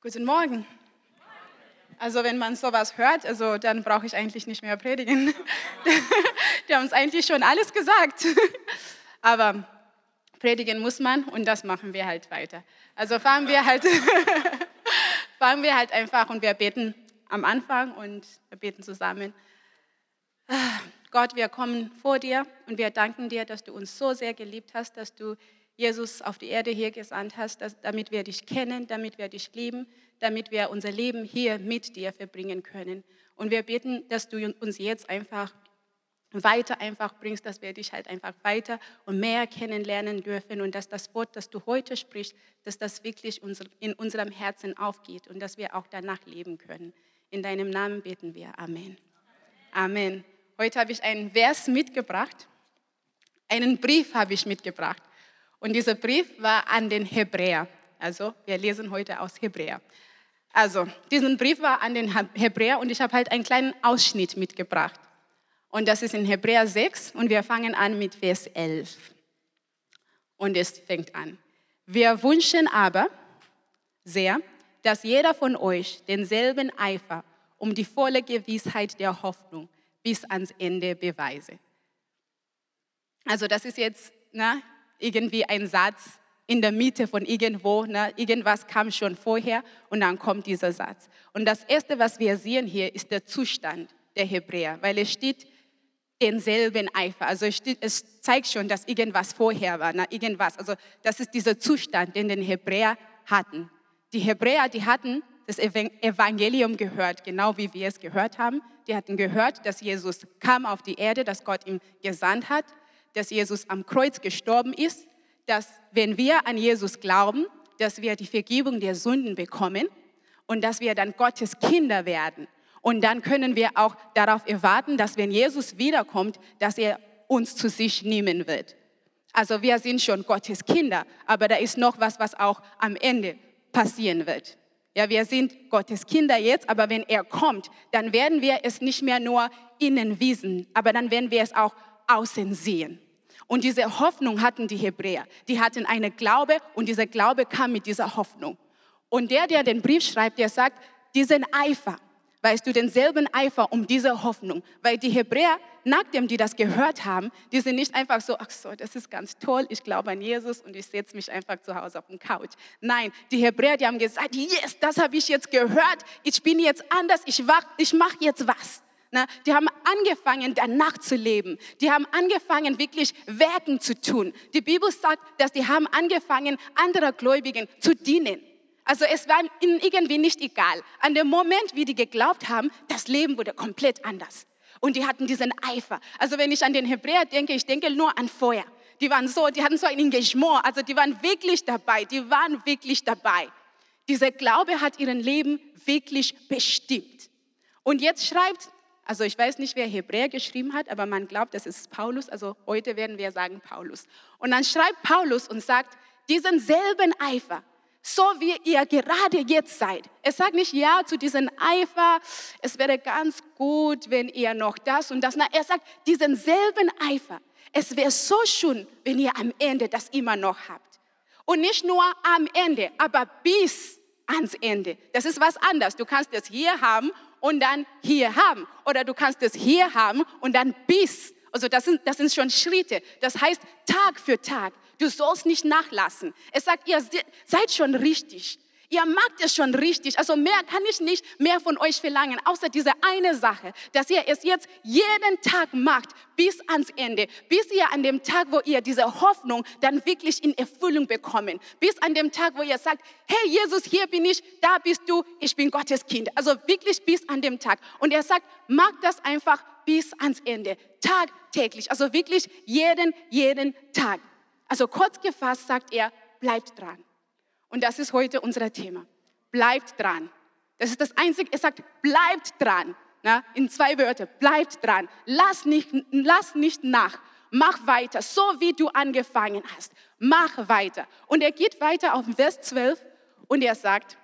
Guten Morgen. Also wenn man sowas hört, also dann brauche ich eigentlich nicht mehr predigen. Die haben uns eigentlich schon alles gesagt. Aber predigen muss man und das machen wir halt weiter. Also fahren wir halt, fahren wir halt einfach und wir beten am Anfang und wir beten zusammen. Gott, wir kommen vor dir und wir danken dir, dass du uns so sehr geliebt hast, dass du Jesus auf die Erde hier gesandt hast, dass, damit wir dich kennen, damit wir dich lieben, damit wir unser Leben hier mit dir verbringen können. Und wir beten, dass du uns jetzt einfach weiter einfach bringst, dass wir dich halt einfach weiter und mehr kennenlernen dürfen und dass das Wort, das du heute sprichst, dass das wirklich in unserem Herzen aufgeht und dass wir auch danach leben können. In deinem Namen beten wir. Amen. Amen. Heute habe ich einen Vers mitgebracht. Einen Brief habe ich mitgebracht. Und dieser Brief war an den Hebräer. Also wir lesen heute aus Hebräer. Also diesen Brief war an den Hebräer und ich habe halt einen kleinen Ausschnitt mitgebracht. Und das ist in Hebräer 6 und wir fangen an mit Vers 11. Und es fängt an. Wir wünschen aber sehr, dass jeder von euch denselben Eifer um die volle Gewissheit der Hoffnung bis ans Ende beweise. Also das ist jetzt na, irgendwie ein Satz in der Mitte von irgendwo. Ne? Irgendwas kam schon vorher und dann kommt dieser Satz. Und das Erste, was wir sehen hier, ist der Zustand der Hebräer, weil es steht denselben Eifer. Also es, steht, es zeigt schon, dass irgendwas vorher war, ne? irgendwas. Also das ist dieser Zustand, den den Hebräer hatten. Die Hebräer, die hatten das Evangelium gehört, genau wie wir es gehört haben. Die hatten gehört, dass Jesus kam auf die Erde, dass Gott ihn gesandt hat dass Jesus am Kreuz gestorben ist, dass wenn wir an Jesus glauben, dass wir die Vergebung der Sünden bekommen und dass wir dann Gottes Kinder werden. Und dann können wir auch darauf erwarten, dass wenn Jesus wiederkommt, dass er uns zu sich nehmen wird. Also wir sind schon Gottes Kinder, aber da ist noch was, was auch am Ende passieren wird. Ja, wir sind Gottes Kinder jetzt, aber wenn er kommt, dann werden wir es nicht mehr nur innen wissen, aber dann werden wir es auch außen sehen. Und diese Hoffnung hatten die Hebräer. Die hatten eine Glaube und dieser Glaube kam mit dieser Hoffnung. Und der, der den Brief schreibt, der sagt, diesen Eifer, weißt du, denselben Eifer um diese Hoffnung. Weil die Hebräer, nachdem die das gehört haben, die sind nicht einfach so, ach so, das ist ganz toll, ich glaube an Jesus und ich setze mich einfach zu Hause auf den Couch. Nein, die Hebräer, die haben gesagt, yes, das habe ich jetzt gehört, ich bin jetzt anders, ich, ich mache jetzt was. Na, die haben angefangen, danach zu leben. Die haben angefangen, wirklich Werken zu tun. Die Bibel sagt, dass die haben angefangen, anderer Gläubigen zu dienen. Also es war ihnen irgendwie nicht egal. An dem Moment, wie die geglaubt haben, das Leben wurde komplett anders. Und die hatten diesen Eifer. Also wenn ich an den Hebräer denke, ich denke nur an Feuer. Die waren so, die hatten so ein Engagement. Also die waren wirklich dabei. Die waren wirklich dabei. Dieser Glaube hat ihren Leben wirklich bestimmt. Und jetzt schreibt also ich weiß nicht, wer Hebräer geschrieben hat, aber man glaubt, das ist Paulus. Also heute werden wir sagen Paulus. Und dann schreibt Paulus und sagt, diesen selben Eifer, so wie ihr gerade jetzt seid. Er sagt nicht ja zu diesem Eifer, es wäre ganz gut, wenn ihr noch das und das. Nein, er sagt diesen selben Eifer. Es wäre so schön, wenn ihr am Ende das immer noch habt. Und nicht nur am Ende, aber bis ans Ende. Das ist was anderes. Du kannst es hier haben und dann hier haben. Oder du kannst es hier haben und dann bis. Also das sind, das sind schon Schritte. Das heißt Tag für Tag. Du sollst nicht nachlassen. Es sagt, ihr seid schon richtig. Ihr macht es schon richtig. Also mehr kann ich nicht mehr von euch verlangen, außer diese eine Sache, dass ihr es jetzt jeden Tag macht bis ans Ende, bis ihr an dem Tag, wo ihr diese Hoffnung dann wirklich in Erfüllung bekommen, bis an dem Tag, wo ihr sagt, hey Jesus, hier bin ich, da bist du, ich bin Gottes Kind. Also wirklich bis an dem Tag. Und er sagt, macht das einfach bis ans Ende, tagtäglich. Also wirklich jeden, jeden Tag. Also kurz gefasst sagt er, bleibt dran. Und das ist heute unser Thema. Bleibt dran. Das ist das Einzige, er sagt, bleibt dran. Na, in zwei Wörter, bleibt dran. Lass nicht, lass nicht nach. Mach weiter, so wie du angefangen hast. Mach weiter. Und er geht weiter auf Vers 12 und er sagt,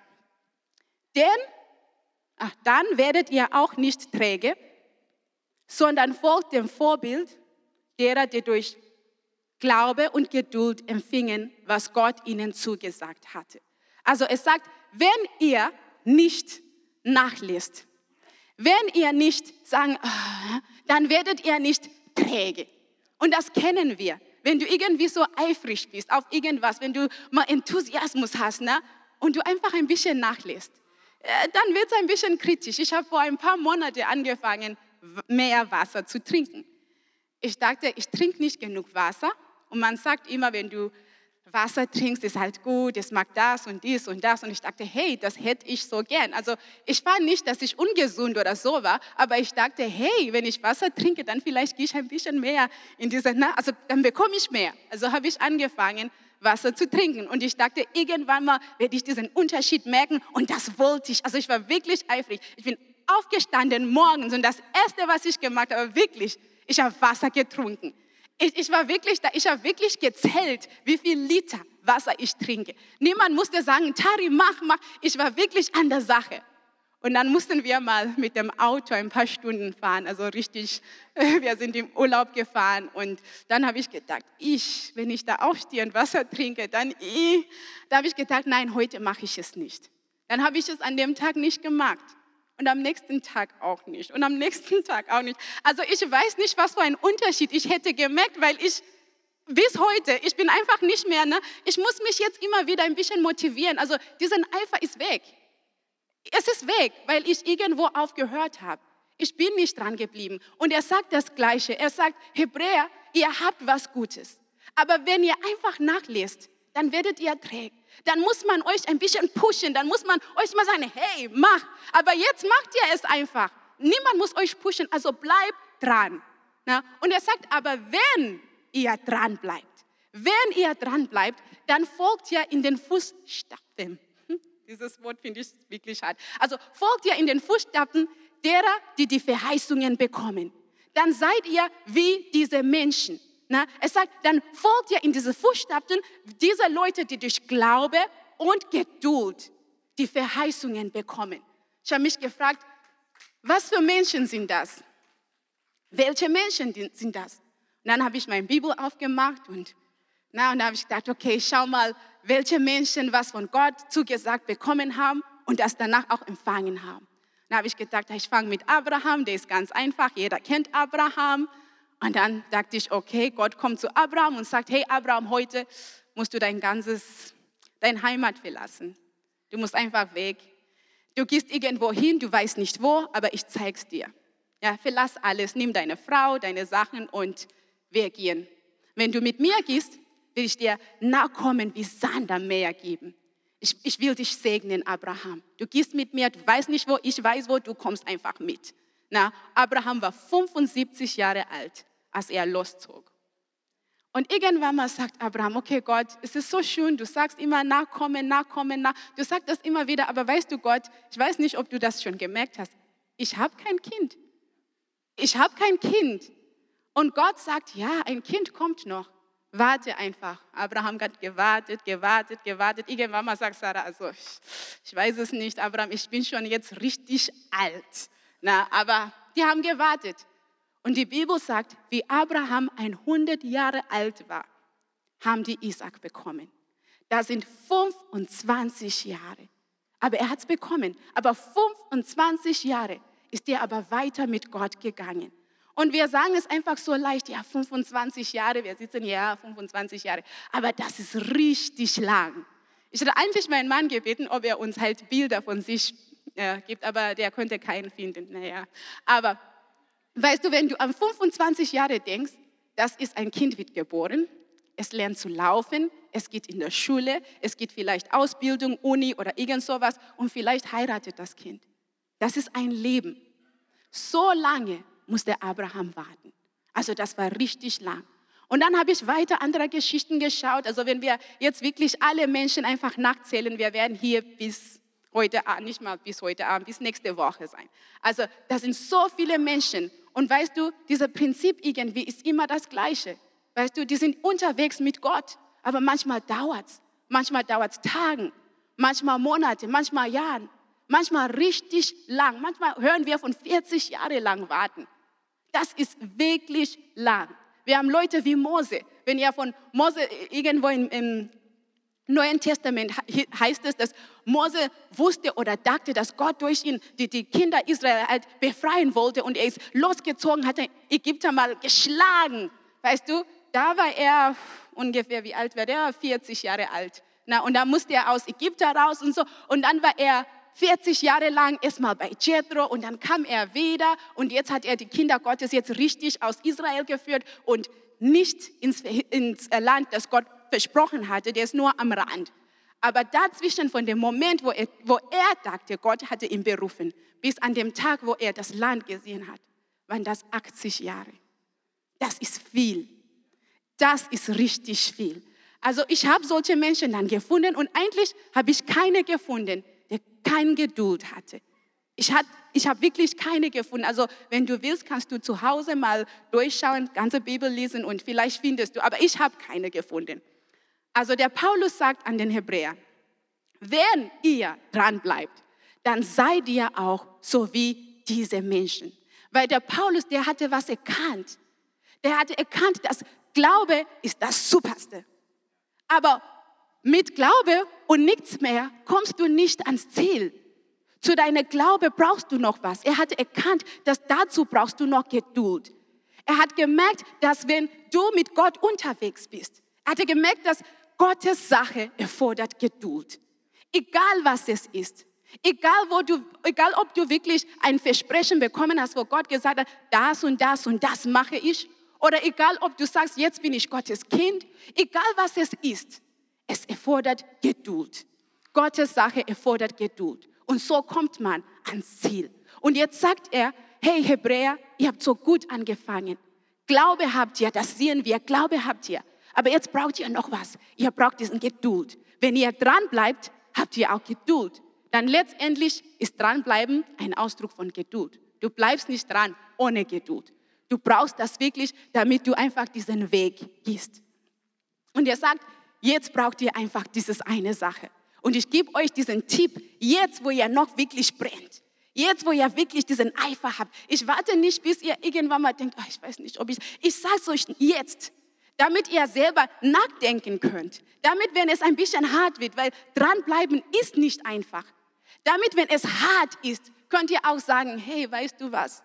denn ach, dann werdet ihr auch nicht träge, sondern folgt dem Vorbild derer, die durch Glaube und Geduld empfingen, was Gott ihnen zugesagt hatte. Also es sagt, wenn ihr nicht nachlässt, wenn ihr nicht sagen, oh, dann werdet ihr nicht träge. Und das kennen wir. Wenn du irgendwie so eifrig bist auf irgendwas, wenn du mal Enthusiasmus hast ne, und du einfach ein bisschen nachlässt, äh, dann wird es ein bisschen kritisch. Ich habe vor ein paar Monaten angefangen, mehr Wasser zu trinken. Ich dachte, ich trinke nicht genug Wasser. Und man sagt immer, wenn du Wasser trinkst, ist halt gut, es mag das und dies und das. Und ich dachte, hey, das hätte ich so gern. Also ich war nicht, dass ich ungesund oder so war, aber ich dachte, hey, wenn ich Wasser trinke, dann vielleicht gehe ich ein bisschen mehr in diese, na, also dann bekomme ich mehr. Also habe ich angefangen, Wasser zu trinken. Und ich dachte, irgendwann mal werde ich diesen Unterschied merken. Und das wollte ich. Also ich war wirklich eifrig. Ich bin aufgestanden morgens und das Erste, was ich gemacht habe, wirklich, ich habe Wasser getrunken. Ich, ich, war wirklich da, ich habe wirklich gezählt, wie viel Liter Wasser ich trinke. Niemand musste sagen, Tari, mach, mach. Ich war wirklich an der Sache. Und dann mussten wir mal mit dem Auto ein paar Stunden fahren, also richtig, wir sind im Urlaub gefahren. Und dann habe ich gedacht, ich, wenn ich da aufstehe und Wasser trinke, dann ich, da habe ich gedacht, nein, heute mache ich es nicht. Dann habe ich es an dem Tag nicht gemacht. Und am nächsten Tag auch nicht. Und am nächsten Tag auch nicht. Also ich weiß nicht, was für ein Unterschied ich hätte gemerkt, weil ich bis heute, ich bin einfach nicht mehr, ne? ich muss mich jetzt immer wieder ein bisschen motivieren. Also diesen Eifer ist weg. Es ist weg, weil ich irgendwo aufgehört habe. Ich bin nicht dran geblieben. Und er sagt das Gleiche. Er sagt, Hebräer, ihr habt was Gutes. Aber wenn ihr einfach nachlest, dann werdet ihr träge dann muss man euch ein bisschen pushen, dann muss man euch mal sagen, hey, mach. Aber jetzt macht ihr es einfach. Niemand muss euch pushen, also bleibt dran. Na? Und er sagt, aber wenn ihr dran bleibt, wenn ihr dran bleibt, dann folgt ihr in den Fußstapfen. Hm, dieses Wort finde ich wirklich hart. Also folgt ihr in den Fußstapfen derer, die die Verheißungen bekommen. Dann seid ihr wie diese Menschen. Na, es sagt, dann folgt ihr in diese Fußstapfen dieser Leute, die durch Glaube und Geduld die Verheißungen bekommen. Ich habe mich gefragt, was für Menschen sind das? Welche Menschen sind das? Und dann habe ich meine Bibel aufgemacht und, na, und da habe ich gedacht, okay, schau mal, welche Menschen was von Gott zugesagt bekommen haben und das danach auch empfangen haben. Dann habe ich gedacht, ich fange mit Abraham, der ist ganz einfach, jeder kennt Abraham. Und dann dachte ich, okay, Gott kommt zu Abraham und sagt, hey Abraham, heute musst du dein ganzes, dein Heimat verlassen. Du musst einfach weg. Du gehst irgendwo hin, du weißt nicht wo, aber ich zeig's dir. Ja, verlass alles, nimm deine Frau, deine Sachen und wir gehen. Wenn du mit mir gehst, will ich dir Nachkommen wie Sand am Meer geben. Ich, ich will dich segnen, Abraham. Du gehst mit mir, du weißt nicht wo, ich weiß wo, du kommst einfach mit. Na, Abraham war 75 Jahre alt, als er loszog. Und irgendwann mal sagt Abraham, okay Gott, es ist so schön, du sagst immer nachkommen, nachkommen, nach. Du sagst das immer wieder, aber weißt du Gott, ich weiß nicht, ob du das schon gemerkt hast, ich habe kein Kind. Ich habe kein Kind. Und Gott sagt, ja, ein Kind kommt noch. Warte einfach. Abraham hat gewartet, gewartet, gewartet. Irgendwann mal sagt Sarah, also ich, weiß es nicht, Abraham, ich bin schon jetzt richtig alt. Na, aber die haben gewartet. Und die Bibel sagt, wie Abraham 100 Jahre alt war, haben die Isaac bekommen. Das sind 25 Jahre. Aber er hat es bekommen. Aber 25 Jahre ist er aber weiter mit Gott gegangen. Und wir sagen es einfach so leicht, ja, 25 Jahre, wir sitzen ja 25 Jahre. Aber das ist richtig lang. Ich hätte eigentlich meinen Mann gebeten, ob er uns halt Bilder von sich äh, gibt, aber der könnte keinen finden. Naja. Aber weißt du, wenn du an 25 Jahre denkst, das ist ein Kind wird geboren, es lernt zu laufen, es geht in der Schule, es geht vielleicht Ausbildung, Uni oder irgend sowas und vielleicht heiratet das Kind. Das ist ein Leben. So lange musste Abraham warten. Also das war richtig lang. Und dann habe ich weiter andere Geschichten geschaut. Also wenn wir jetzt wirklich alle Menschen einfach nachzählen, wir werden hier bis heute nicht mal bis heute Abend, bis nächste Woche sein. Also das sind so viele Menschen. Und weißt du, dieses Prinzip irgendwie ist immer das Gleiche. Weißt du, die sind unterwegs mit Gott, aber manchmal dauert es. Manchmal dauert es Tagen, manchmal Monate, manchmal Jahren, manchmal richtig lang. Manchmal hören wir von 40 Jahre lang warten. Das ist wirklich lang. Wir haben Leute wie Mose. Wenn ihr von Mose irgendwo in Neuen Testament heißt es, dass Mose wusste oder dachte, dass Gott durch ihn die, die Kinder Israel halt befreien wollte und er ist losgezogen, hat den Ägypter mal geschlagen. Weißt du, da war er ungefähr, wie alt war der? 40 Jahre alt. Na, und da musste er aus Ägypter raus und so. Und dann war er 40 Jahre lang erstmal bei Jethro und dann kam er wieder und jetzt hat er die Kinder Gottes jetzt richtig aus Israel geführt und nicht ins, ins Land, das Gott versprochen hatte, der ist nur am Rand. Aber dazwischen von dem Moment, wo er, wo er dachte, Gott hatte ihn berufen, bis an dem Tag, wo er das Land gesehen hat, waren das 80 Jahre. Das ist viel. Das ist richtig viel. Also ich habe solche Menschen dann gefunden und eigentlich habe ich keine gefunden, der keine Geduld hatte. Ich, hat, ich habe wirklich keine gefunden. Also wenn du willst, kannst du zu Hause mal durchschauen, ganze Bibel lesen und vielleicht findest du. Aber ich habe keine gefunden. Also der Paulus sagt an den Hebräer, wenn ihr dran bleibt, dann seid ihr auch so wie diese Menschen. Weil der Paulus, der hatte was erkannt. Der hatte erkannt, dass Glaube ist das Superste. Aber mit Glaube und nichts mehr kommst du nicht ans Ziel. Zu deiner Glaube brauchst du noch was. Er hat erkannt, dass dazu brauchst du noch Geduld. Er hat gemerkt, dass wenn du mit Gott unterwegs bist, er hat gemerkt, dass Gottes Sache erfordert Geduld. Egal was es ist. Egal, wo du, egal ob du wirklich ein Versprechen bekommen hast, wo Gott gesagt hat, das und das und das mache ich. Oder egal, ob du sagst, jetzt bin ich Gottes Kind. Egal was es ist. Es erfordert Geduld. Gottes Sache erfordert Geduld. Und so kommt man ans Ziel. Und jetzt sagt er, hey Hebräer, ihr habt so gut angefangen. Glaube habt ihr, das sehen wir, Glaube habt ihr. Aber jetzt braucht ihr noch was. Ihr braucht diesen Geduld. Wenn ihr dran bleibt, habt ihr auch Geduld. Dann letztendlich ist dranbleiben ein Ausdruck von Geduld. Du bleibst nicht dran ohne Geduld. Du brauchst das wirklich, damit du einfach diesen Weg gehst. Und er sagt, Jetzt braucht ihr einfach dieses eine Sache. Und ich gebe euch diesen Tipp, jetzt wo ihr noch wirklich brennt, jetzt wo ihr wirklich diesen Eifer habt. Ich warte nicht, bis ihr irgendwann mal denkt, oh, ich weiß nicht, ob ich, ich sage es euch jetzt, damit ihr selber nachdenken könnt. Damit, wenn es ein bisschen hart wird, weil dranbleiben ist nicht einfach. Damit, wenn es hart ist, könnt ihr auch sagen, hey, weißt du was?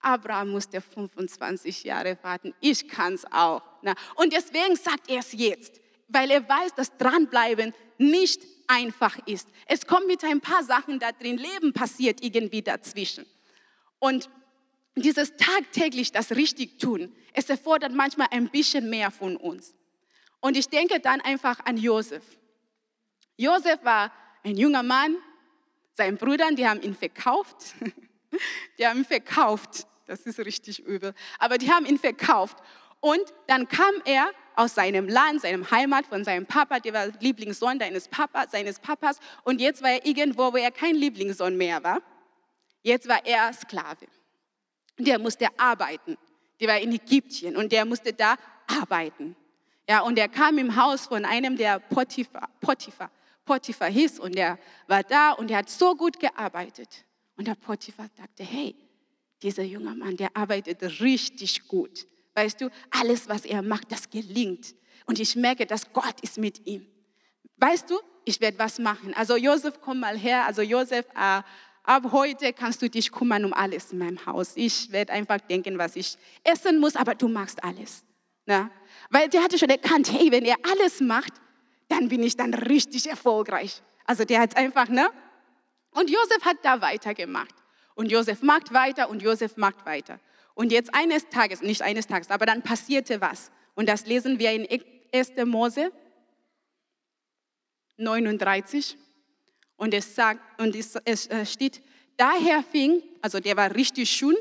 Abraham musste 25 Jahre warten. Ich kann es auch. Und deswegen sagt er es jetzt weil er weiß, dass dranbleiben nicht einfach ist. Es kommt mit ein paar Sachen da drin, Leben passiert irgendwie dazwischen. Und dieses tagtäglich das richtig tun, es erfordert manchmal ein bisschen mehr von uns. Und ich denke dann einfach an Josef. Josef war ein junger Mann, seine Brüder, die haben ihn verkauft. Die haben ihn verkauft. Das ist richtig übel. Aber die haben ihn verkauft. Und dann kam er aus seinem Land, seinem Heimat, von seinem Papa, der war Lieblingssohn seines, Papa, seines Papas. Und jetzt war er irgendwo, wo er kein Lieblingssohn mehr war. Jetzt war er Sklave. Der musste arbeiten. Der war in Ägypten und der musste da arbeiten. Ja, und er kam im Haus von einem, der Potiphar, Potiphar, Potiphar hieß und der war da und er hat so gut gearbeitet. Und der Potiphar dachte, hey, dieser junge Mann, der arbeitet richtig gut. Weißt du, alles, was er macht, das gelingt. Und ich merke, dass Gott ist mit ihm. Weißt du, ich werde was machen. Also Josef, komm mal her. Also Josef, äh, ab heute kannst du dich kümmern um alles in meinem Haus. Ich werde einfach denken, was ich essen muss, aber du machst alles. Ne? Weil der hatte schon erkannt, hey, wenn er alles macht, dann bin ich dann richtig erfolgreich. Also der hat einfach, ne? Und Josef hat da weitergemacht. Und Josef macht weiter und Josef macht weiter. Und jetzt eines Tages, nicht eines Tages, aber dann passierte was. Und das lesen wir in 1. Mose 39. Und es, sagt, und es, es äh, steht, daher fing, also der war richtig schön,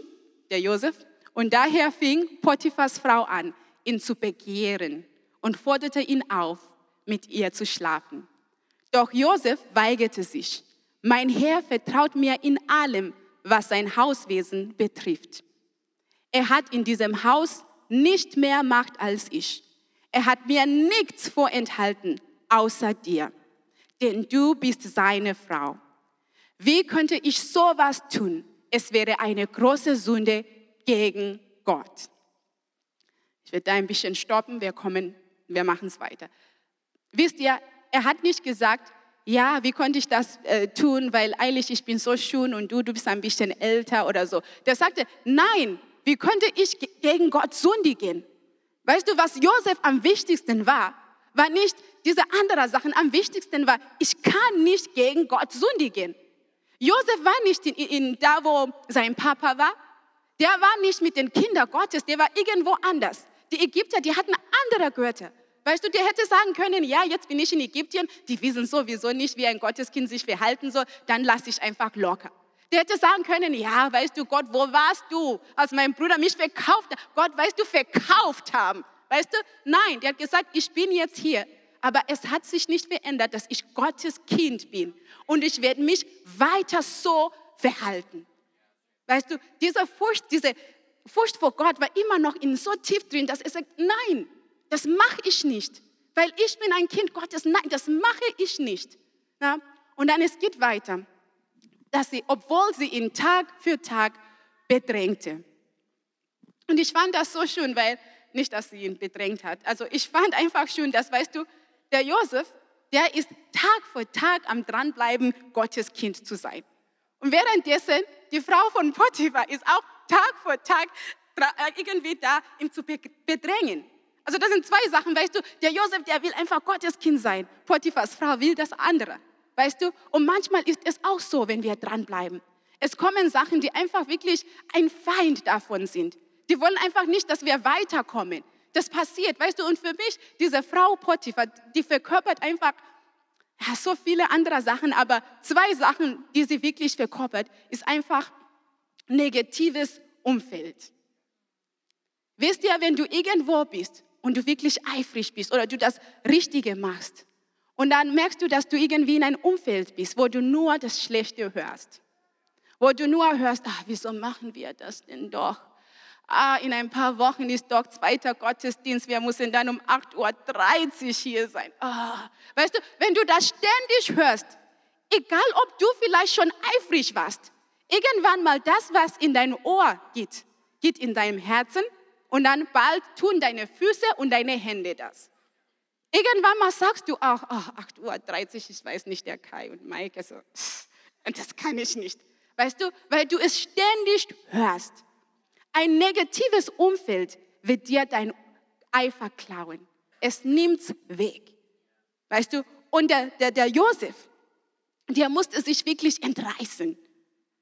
der Josef, und daher fing Potiphas Frau an, ihn zu begehren und forderte ihn auf, mit ihr zu schlafen. Doch Josef weigerte sich. Mein Herr vertraut mir in allem, was sein Hauswesen betrifft. Er hat in diesem Haus nicht mehr Macht als ich. Er hat mir nichts vorenthalten außer dir, denn du bist seine Frau. Wie könnte ich sowas tun? Es wäre eine große Sünde gegen Gott. Ich werde da ein bisschen stoppen, wir kommen, wir machen es weiter. Wisst ihr, er hat nicht gesagt, ja, wie konnte ich das äh, tun, weil eigentlich ich bin so schön und du, du bist ein bisschen älter oder so. Der sagte, nein, wie könnte ich gegen Gott sündigen? Weißt du, was Josef am wichtigsten war, war nicht diese anderen Sachen. Am wichtigsten war, ich kann nicht gegen Gott sündigen. Josef war nicht in, in, da, wo sein Papa war. Der war nicht mit den Kindern Gottes, der war irgendwo anders. Die Ägypter, die hatten andere Götter. Weißt du, der hätte sagen können, ja, jetzt bin ich in Ägypten, die wissen sowieso nicht, wie ein Gotteskind sich verhalten soll, dann lasse ich einfach locker. Der hätte sagen können, ja, weißt du, Gott, wo warst du, als mein Bruder mich verkauft hat? Gott, weißt du, verkauft haben. Weißt du? Nein, der hat gesagt, ich bin jetzt hier. Aber es hat sich nicht verändert, dass ich Gottes Kind bin. Und ich werde mich weiter so verhalten. Weißt du, diese Furcht, diese Furcht vor Gott war immer noch in so tief drin, dass er sagt, nein, das mache ich nicht, weil ich bin ein Kind Gottes. Nein, das mache ich nicht. Ja? Und dann es geht weiter, dass sie, obwohl sie ihn Tag für Tag bedrängte. Und ich fand das so schön, weil nicht, dass sie ihn bedrängt hat. Also ich fand einfach schön, dass, weißt du, der Josef, der ist Tag für Tag am dranbleiben, Gottes Kind zu sein. Und währenddessen, die Frau von Potiphar ist auch Tag für Tag äh, irgendwie da, ihn zu bedrängen. Also das sind zwei Sachen, weißt du, der Josef, der will einfach Gottes Kind sein. Potiphas Frau will das andere, weißt du. Und manchmal ist es auch so, wenn wir dranbleiben. Es kommen Sachen, die einfach wirklich ein Feind davon sind. Die wollen einfach nicht, dass wir weiterkommen. Das passiert, weißt du. Und für mich, diese Frau Potiphar, die verkörpert einfach ja, so viele andere Sachen, aber zwei Sachen, die sie wirklich verkörpert, ist einfach negatives Umfeld. Wisst ihr, wenn du irgendwo bist und du wirklich eifrig bist oder du das Richtige machst. Und dann merkst du, dass du irgendwie in einem Umfeld bist, wo du nur das Schlechte hörst. Wo du nur hörst, ach, wieso machen wir das denn doch? Ah, in ein paar Wochen ist doch zweiter Gottesdienst, wir müssen dann um 8.30 Uhr hier sein. Ah, weißt du, wenn du das ständig hörst, egal ob du vielleicht schon eifrig warst, irgendwann mal das, was in dein Ohr geht, geht in deinem Herzen und dann bald tun deine Füße und deine Hände das. Irgendwann mal sagst du auch, oh, 8.30 Uhr, ich weiß nicht, der Kai und Maike, so, das kann ich nicht. Weißt du, weil du es ständig hörst. Ein negatives Umfeld wird dir dein Eifer klauen. Es nimmt's weg. Weißt du, und der, der, der Josef, der musste sich wirklich entreißen.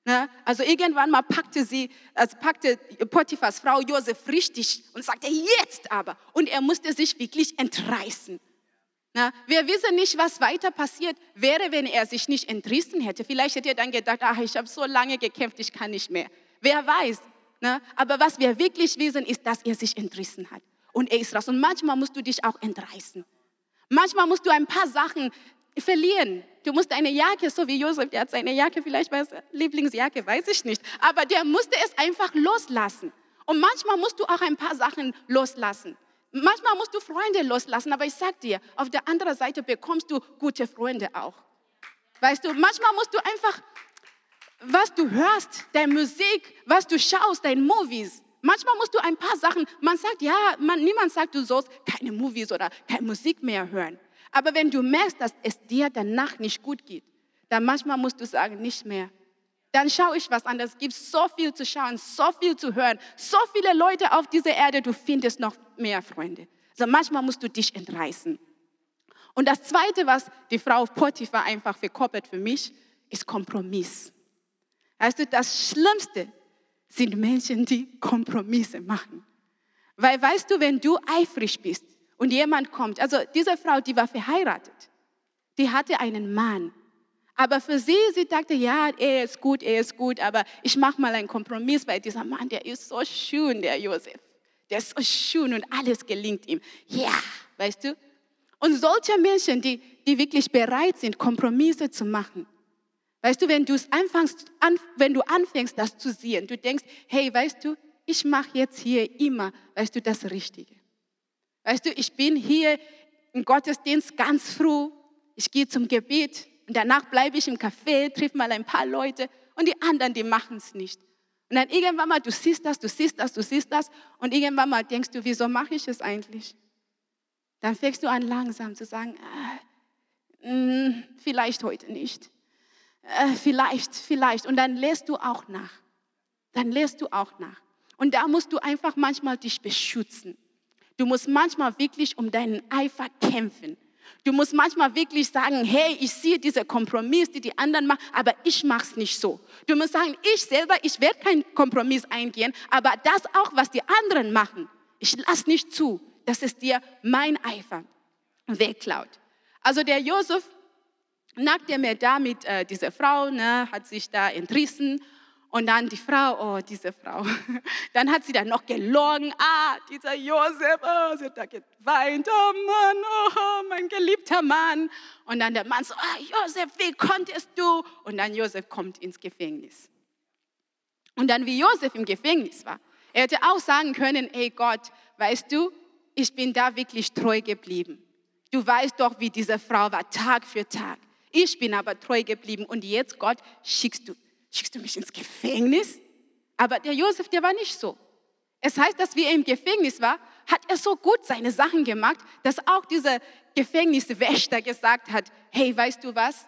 Ne? Also irgendwann mal packte sie, also packte Potiphas Frau Josef richtig und sagte, jetzt aber. Und er musste sich wirklich entreißen. Na, wir wissen nicht, was weiter passiert wäre, wenn er sich nicht entrissen hätte. Vielleicht hätte er dann gedacht, ach, ich habe so lange gekämpft, ich kann nicht mehr. Wer weiß. Na, aber was wir wirklich wissen, ist, dass er sich entrissen hat. Und er ist raus. Und manchmal musst du dich auch entreißen. Manchmal musst du ein paar Sachen verlieren. Du musst eine Jacke, so wie Josef, der hat seine Jacke, vielleicht war es Lieblingsjacke, weiß ich nicht. Aber der musste es einfach loslassen. Und manchmal musst du auch ein paar Sachen loslassen. Manchmal musst du Freunde loslassen, aber ich sag dir, auf der anderen Seite bekommst du gute Freunde auch. Weißt du, manchmal musst du einfach, was du hörst, deine Musik, was du schaust, deine Movies, Manchmal musst du ein paar Sachen, man sagt, ja, man, niemand sagt, du sollst keine Movies oder keine Musik mehr hören. Aber wenn du merkst, dass es dir danach nicht gut geht, dann manchmal musst du sagen, nicht mehr. Dann schaue ich was anderes. Es gibt so viel zu schauen, so viel zu hören, so viele Leute auf dieser Erde, du findest noch mehr Freunde. Also manchmal musst du dich entreißen. Und das Zweite, was die Frau Potiphar einfach verkoppelt für mich, ist Kompromiss. Weißt du, das Schlimmste sind Menschen, die Kompromisse machen. Weil weißt du, wenn du eifrig bist, und jemand kommt. Also diese Frau, die war verheiratet. Die hatte einen Mann. Aber für sie, sie dachte, ja, er ist gut, er ist gut, aber ich mache mal einen Kompromiss, weil dieser Mann, der ist so schön, der Josef. Der ist so schön und alles gelingt ihm. Ja, weißt du? Und solche Menschen, die, die wirklich bereit sind, Kompromisse zu machen. Weißt du, wenn, anfängst, an, wenn du anfängst, das zu sehen, du denkst, hey, weißt du, ich mache jetzt hier immer, weißt du, das Richtige. Weißt du, ich bin hier im Gottesdienst ganz früh, ich gehe zum Gebet und danach bleibe ich im Café, triff mal ein paar Leute und die anderen, die machen es nicht. Und dann irgendwann mal, du siehst das, du siehst das, du siehst das und irgendwann mal denkst du, wieso mache ich es eigentlich? Dann fängst du an langsam zu sagen, ah, hm, vielleicht heute nicht. Äh, vielleicht, vielleicht. Und dann lässt du auch nach. Dann lässt du auch nach. Und da musst du einfach manchmal dich beschützen. Du musst manchmal wirklich um deinen Eifer kämpfen. Du musst manchmal wirklich sagen, hey, ich sehe diese Kompromiss, die die anderen machen, aber ich mache es nicht so. Du musst sagen, ich selber, ich werde keinen Kompromiss eingehen, aber das auch, was die anderen machen, ich lasse nicht zu, dass es dir mein Eifer wegklaut. Also der Josef, nachdem er da mit äh, dieser Frau, ne, hat sich da entrissen und dann die Frau, oh, diese Frau. Dann hat sie dann noch gelogen. Ah, dieser Josef, oh, sie hat da geweint. Oh Mann, oh, mein geliebter Mann. Und dann der Mann so, ah, Josef, wie konntest du? Und dann Josef kommt ins Gefängnis. Und dann, wie Josef im Gefängnis war, er hätte auch sagen können, ey Gott, weißt du, ich bin da wirklich treu geblieben. Du weißt doch, wie diese Frau war, Tag für Tag. Ich bin aber treu geblieben und jetzt, Gott, schickst du schickst du mich ins Gefängnis? Aber der Josef, der war nicht so. Es heißt, dass wie er im Gefängnis war, hat er so gut seine Sachen gemacht, dass auch dieser Gefängniswächter gesagt hat, hey, weißt du was?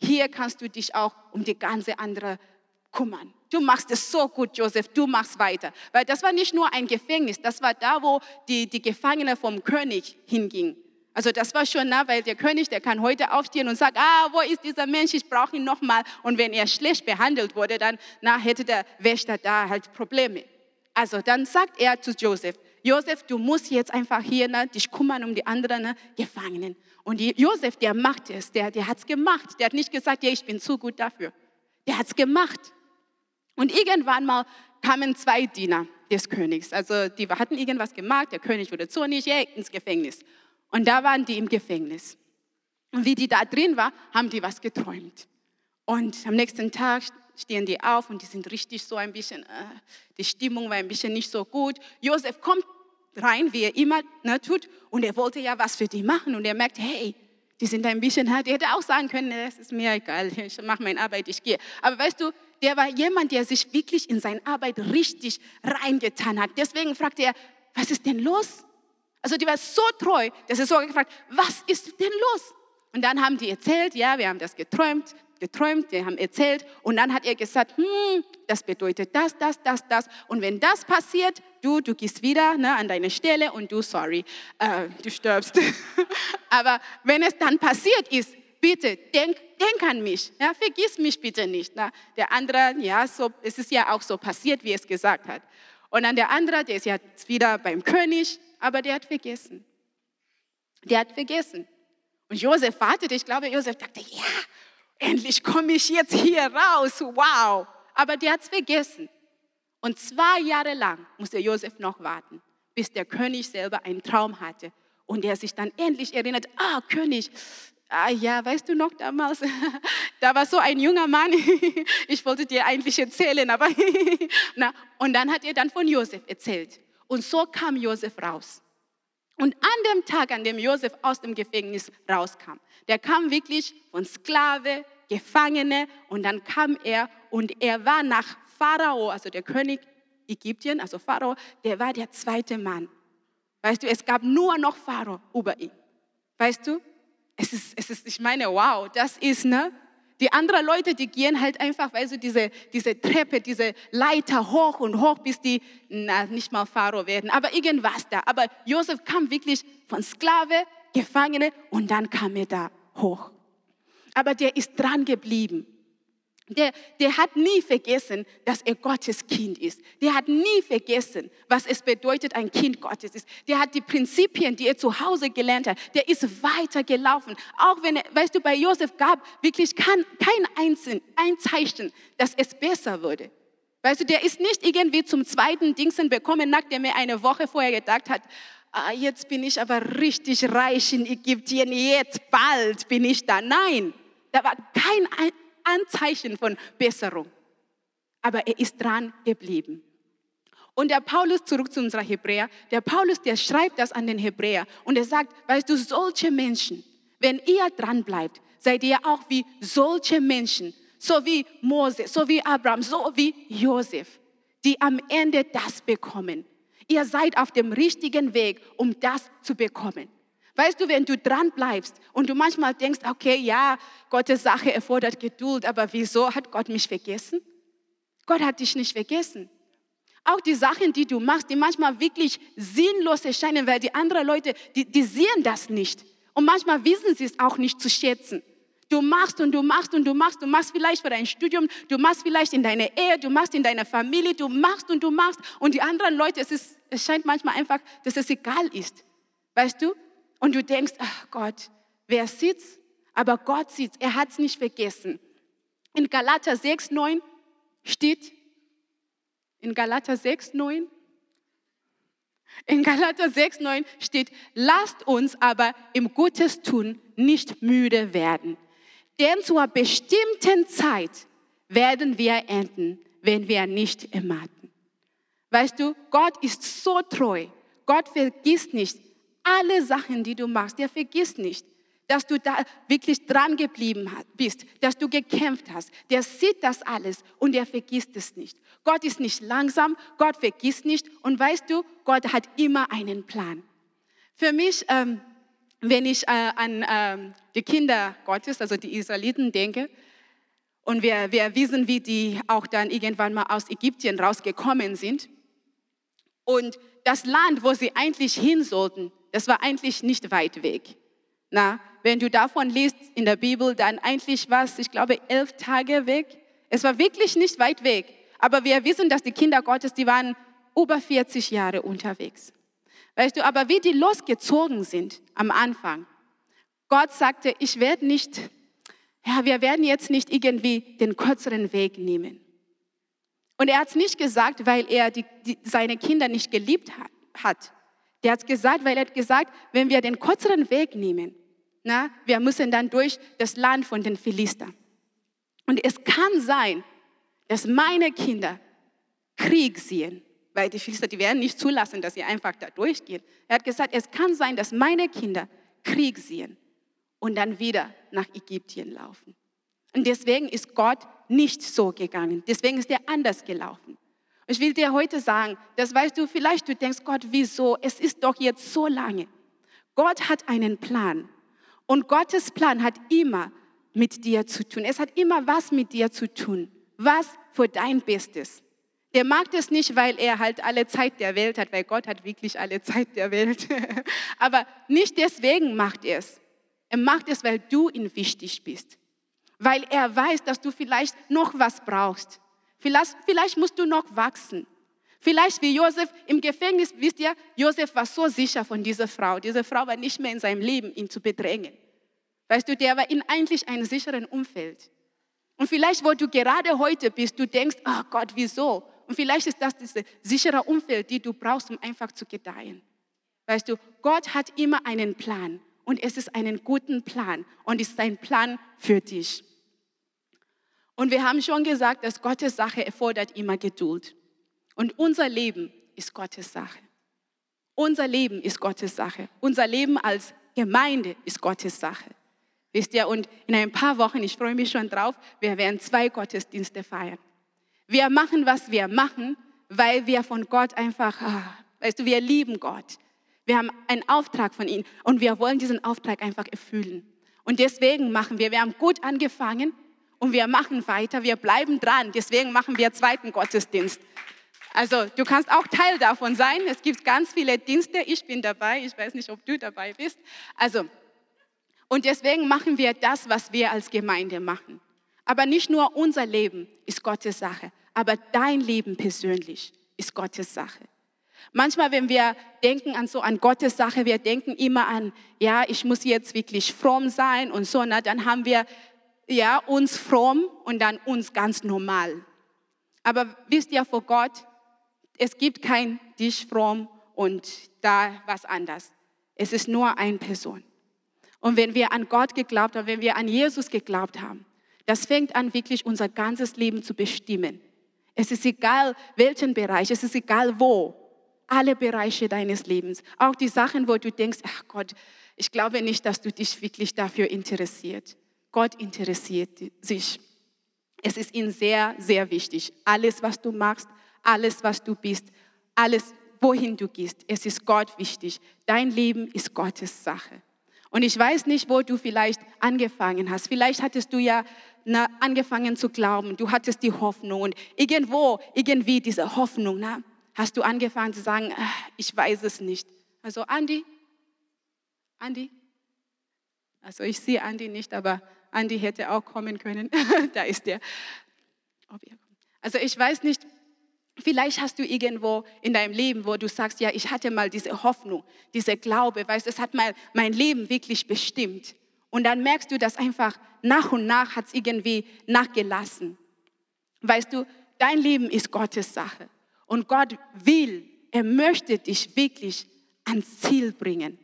Hier kannst du dich auch um die ganze andere kümmern. Du machst es so gut, Josef, du machst weiter. Weil das war nicht nur ein Gefängnis, das war da, wo die, die Gefangene vom König hingingen. Also das war schon, nah, weil der König, der kann heute aufstehen und sagen, ah, wo ist dieser Mensch, ich brauche ihn nochmal. Und wenn er schlecht behandelt wurde, dann na, hätte der Wächter da halt Probleme. Also dann sagt er zu Josef, Josef, du musst jetzt einfach hier ne, dich kümmern um die anderen ne, Gefangenen. Und die, Josef, der macht es, der, der hat es gemacht. Der hat nicht gesagt, ja, ich bin zu gut dafür. Der hat es gemacht. Und irgendwann mal kamen zwei Diener des Königs. Also die hatten irgendwas gemacht, der König wurde zornig, ja, ins Gefängnis. Und da waren die im Gefängnis. Und wie die da drin war, haben die was geträumt. Und am nächsten Tag stehen die auf und die sind richtig so ein bisschen, äh, die Stimmung war ein bisschen nicht so gut. Josef kommt rein, wie er immer ne, tut, und er wollte ja was für die machen. Und er merkt, hey, die sind ein bisschen hart. Er hätte auch sagen können, es ist mir egal, ich mache meine Arbeit, ich gehe. Aber weißt du, der war jemand, der sich wirklich in seine Arbeit richtig reingetan hat. Deswegen fragte er, was ist denn los? Also die war so treu, dass er so gefragt, was ist denn los? Und dann haben die erzählt, ja, wir haben das geträumt, geträumt, wir haben erzählt. Und dann hat er gesagt, hm, das bedeutet das, das, das, das. Und wenn das passiert, du, du gehst wieder ne, an deine Stelle und du, sorry, äh, du stirbst. Aber wenn es dann passiert ist, bitte denk, denk an mich, ja, vergiss mich bitte nicht. Ne? Der andere, ja, so, es ist ja auch so passiert, wie es gesagt hat. Und dann der andere, der ist jetzt wieder beim König, aber der hat vergessen. Der hat vergessen. Und Josef wartete, ich glaube, Josef dachte, ja, endlich komme ich jetzt hier raus, wow. Aber der hat es vergessen. Und zwei Jahre lang musste Josef noch warten, bis der König selber einen Traum hatte und er sich dann endlich erinnert, ah, König, ah ja, weißt du noch damals, da war so ein junger Mann, ich wollte dir eigentlich erzählen, aber na, und dann hat er dann von Josef erzählt. Und so kam Josef raus. Und an dem Tag, an dem Josef aus dem Gefängnis rauskam, der kam wirklich von Sklave, Gefangene und dann kam er und er war nach Pharao, also der König Ägyptien, also Pharao, der war der zweite Mann. Weißt du, es gab nur noch Pharao über ihn. Weißt du, es ist, es ist, ich meine, wow, das ist, ne, die anderen Leute, die gehen halt einfach, weil so diese, diese Treppe, diese Leiter hoch und hoch, bis die na, nicht mal Pharao werden, aber irgendwas da. Aber Josef kam wirklich von Sklave, Gefangene und dann kam er da hoch. Aber der ist dran geblieben. Der, der hat nie vergessen, dass er Gottes Kind ist. Der hat nie vergessen, was es bedeutet, ein Kind Gottes ist. Der hat die Prinzipien, die er zu Hause gelernt hat, der ist weitergelaufen. Auch wenn, er, weißt du, bei Josef gab wirklich kein, kein Einzeln, ein Zeichen, dass es besser würde. Weißt du, der ist nicht irgendwie zum zweiten Dingsen bekommen, nachdem er eine Woche vorher gedacht hat, ah, jetzt bin ich aber richtig reich in Ägypten, jetzt bald bin ich da. Nein, da war kein Anzeichen von Besserung. Aber er ist dran geblieben. Und der Paulus, zurück zu unserer Hebräer, der Paulus, der schreibt das an den Hebräer und er sagt, weißt du, solche Menschen, wenn ihr dran bleibt, seid ihr auch wie solche Menschen, so wie Mose, so wie Abraham, so wie Josef, die am Ende das bekommen. Ihr seid auf dem richtigen Weg, um das zu bekommen. Weißt du, wenn du dran bleibst und du manchmal denkst, okay, ja, Gottes Sache erfordert Geduld, aber wieso hat Gott mich vergessen? Gott hat dich nicht vergessen. Auch die Sachen, die du machst, die manchmal wirklich sinnlos erscheinen, weil die anderen Leute, die, die sehen das nicht. Und manchmal wissen sie es auch nicht zu schätzen. Du machst und du machst und du machst, du machst vielleicht für dein Studium, du machst vielleicht in deiner Ehe, du machst in deiner Familie, du machst und du machst. Und die anderen Leute, es, ist, es scheint manchmal einfach, dass es egal ist. Weißt du? Und du denkst, ach Gott, wer sieht's? Aber Gott sieht's, er hat's nicht vergessen. In Galater 6, 9 steht, in Galater 6, 9, in Galater 6, 9 steht, lasst uns aber im Gutes tun nicht müde werden. Denn zur bestimmten Zeit werden wir enden, wenn wir nicht ermatten. Weißt du, Gott ist so treu. Gott vergisst nicht alle Sachen, die du machst. Er vergisst nicht, dass du da wirklich dran geblieben bist, dass du gekämpft hast. Der sieht das alles und er vergisst es nicht. Gott ist nicht langsam, Gott vergisst nicht und weißt du, Gott hat immer einen Plan. Für mich ähm, wenn ich äh, an äh, die Kinder Gottes, also die Israeliten denke, und wir, wir wissen, wie die auch dann irgendwann mal aus Ägypten rausgekommen sind. Und das Land, wo sie eigentlich hin sollten, das war eigentlich nicht weit weg. Na, wenn du davon liest in der Bibel, dann eigentlich war es, ich glaube, elf Tage weg. Es war wirklich nicht weit weg. Aber wir wissen, dass die Kinder Gottes, die waren über 40 Jahre unterwegs. Weißt du, aber wie die losgezogen sind am Anfang, Gott sagte, ich werde nicht, ja, wir werden jetzt nicht irgendwie den kürzeren Weg nehmen. Und er hat es nicht gesagt, weil er die, die, seine Kinder nicht geliebt hat. hat. Der hat es gesagt, weil er hat gesagt, wenn wir den kürzeren Weg nehmen, na, wir müssen dann durch das Land von den Philistern. Und es kann sein, dass meine Kinder Krieg sehen weil die Philister, die werden nicht zulassen, dass sie einfach da durchgehen. Er hat gesagt, es kann sein, dass meine Kinder Krieg sehen und dann wieder nach Ägypten laufen. Und deswegen ist Gott nicht so gegangen. Deswegen ist er anders gelaufen. Ich will dir heute sagen, das weißt du, vielleicht du denkst, Gott, wieso? Es ist doch jetzt so lange. Gott hat einen Plan. Und Gottes Plan hat immer mit dir zu tun. Es hat immer was mit dir zu tun. Was für dein Bestes. Der mag das nicht, weil er halt alle Zeit der Welt hat, weil Gott hat wirklich alle Zeit der Welt. Aber nicht deswegen macht er es. Er macht es, weil du ihm wichtig bist. Weil er weiß, dass du vielleicht noch was brauchst. Vielleicht, vielleicht musst du noch wachsen. Vielleicht wie Josef im Gefängnis, wisst ihr, Josef war so sicher von dieser Frau. Diese Frau war nicht mehr in seinem Leben, ihn zu bedrängen. Weißt du, der war in eigentlich einem sicheren Umfeld. Und vielleicht, wo du gerade heute bist, du denkst, oh Gott, wieso? Und vielleicht ist das das sichere Umfeld, die du brauchst, um einfach zu gedeihen. Weißt du, Gott hat immer einen Plan und es ist einen guten Plan und ist ein Plan für dich. Und wir haben schon gesagt, dass Gottes Sache erfordert immer Geduld. Und unser Leben ist Gottes Sache. Unser Leben ist Gottes Sache. Unser Leben als Gemeinde ist Gottes Sache. Wisst ihr, und in ein paar Wochen, ich freue mich schon drauf, wir werden zwei Gottesdienste feiern. Wir machen, was wir machen, weil wir von Gott einfach, ah, weißt du, wir lieben Gott. Wir haben einen Auftrag von ihm und wir wollen diesen Auftrag einfach erfüllen. Und deswegen machen wir, wir haben gut angefangen und wir machen weiter, wir bleiben dran. Deswegen machen wir zweiten Gottesdienst. Also du kannst auch Teil davon sein. Es gibt ganz viele Dienste. Ich bin dabei. Ich weiß nicht, ob du dabei bist. Also und deswegen machen wir das, was wir als Gemeinde machen. Aber nicht nur unser Leben ist Gottes Sache, aber dein Leben persönlich ist Gottes Sache. Manchmal, wenn wir denken an so an Gottes Sache, wir denken immer an, ja, ich muss jetzt wirklich fromm sein und so, na, dann haben wir ja uns fromm und dann uns ganz normal. Aber wisst ihr vor Gott, es gibt kein dich fromm und da was anders. Es ist nur eine Person. Und wenn wir an Gott geglaubt haben, wenn wir an Jesus geglaubt haben, das fängt an, wirklich unser ganzes Leben zu bestimmen. Es ist egal, welchen Bereich, es ist egal wo. Alle Bereiche deines Lebens. Auch die Sachen, wo du denkst, ach Gott, ich glaube nicht, dass du dich wirklich dafür interessiert. Gott interessiert sich. Es ist ihm sehr, sehr wichtig. Alles, was du machst, alles, was du bist, alles, wohin du gehst. Es ist Gott wichtig. Dein Leben ist Gottes Sache. Und ich weiß nicht, wo du vielleicht angefangen hast. Vielleicht hattest du ja na, angefangen zu glauben. Du hattest die Hoffnung und irgendwo, irgendwie diese Hoffnung, na, hast du angefangen zu sagen, ah, ich weiß es nicht. Also Andi, Andi, also ich sehe Andi nicht, aber Andi hätte auch kommen können. da ist er. Also ich weiß nicht, Vielleicht hast du irgendwo in deinem Leben, wo du sagst, ja, ich hatte mal diese Hoffnung, diese Glaube, weißt, es hat mal mein Leben wirklich bestimmt. Und dann merkst du, dass einfach nach und nach hat es irgendwie nachgelassen. Weißt du, dein Leben ist Gottes Sache. Und Gott will, er möchte dich wirklich ans Ziel bringen.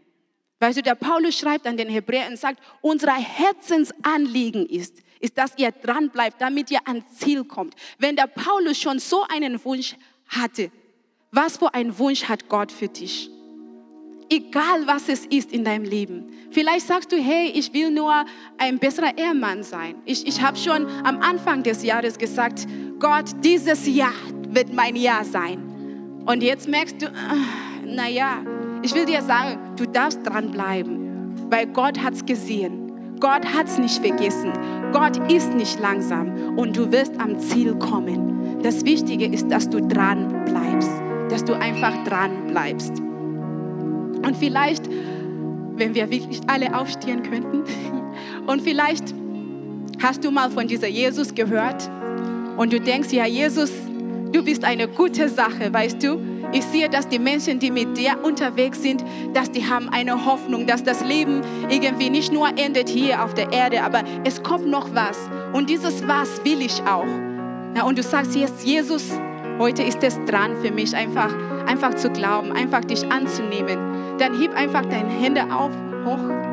Weißt du, der Paulus schreibt an den Hebräern und sagt, unser Herzensanliegen ist, ist, dass ihr dran bleibt, damit ihr ans Ziel kommt. Wenn der Paulus schon so einen Wunsch hatte, was für ein Wunsch hat Gott für dich? Egal was es ist in deinem Leben. Vielleicht sagst du, hey, ich will nur ein besserer Ehemann sein. Ich, ich habe schon am Anfang des Jahres gesagt, Gott, dieses Jahr wird mein Jahr sein. Und jetzt merkst du, ah, naja, ich will dir sagen, du darfst dranbleiben, weil Gott hat es gesehen. Gott hat es nicht vergessen. Gott ist nicht langsam und du wirst am Ziel kommen. Das Wichtige ist, dass du dran bleibst, dass du einfach dran bleibst. Und vielleicht, wenn wir wirklich alle aufstehen könnten, und vielleicht hast du mal von dieser Jesus gehört und du denkst, ja, Jesus, du bist eine gute Sache, weißt du? Ich sehe, dass die Menschen, die mit dir unterwegs sind, dass die haben eine Hoffnung, dass das Leben irgendwie nicht nur endet hier auf der Erde, aber es kommt noch was. Und dieses was will ich auch. Ja, und du sagst jetzt, Jesus, heute ist es dran für mich, einfach, einfach zu glauben, einfach dich anzunehmen. Dann heb einfach deine Hände auf, hoch.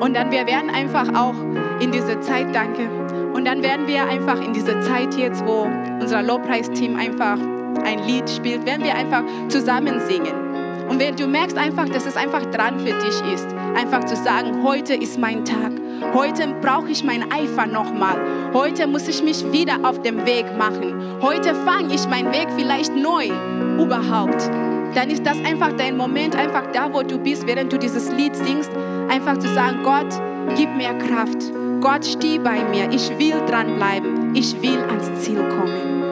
Und dann wir werden einfach auch in dieser Zeit, danke, und dann werden wir einfach in dieser Zeit jetzt, wo unser Lobpreisteam einfach ein Lied spielt, werden wir einfach zusammen singen. Und wenn du merkst einfach, dass es einfach dran für dich ist, einfach zu sagen, heute ist mein Tag. Heute brauche ich meinen Eifer nochmal. Heute muss ich mich wieder auf dem Weg machen. Heute fange ich meinen Weg vielleicht neu überhaupt. Dann ist das einfach dein Moment, einfach da, wo du bist, während du dieses Lied singst, einfach zu sagen, Gott, gib mir Kraft. Gott, steh bei mir. Ich will dranbleiben. Ich will ans Ziel kommen.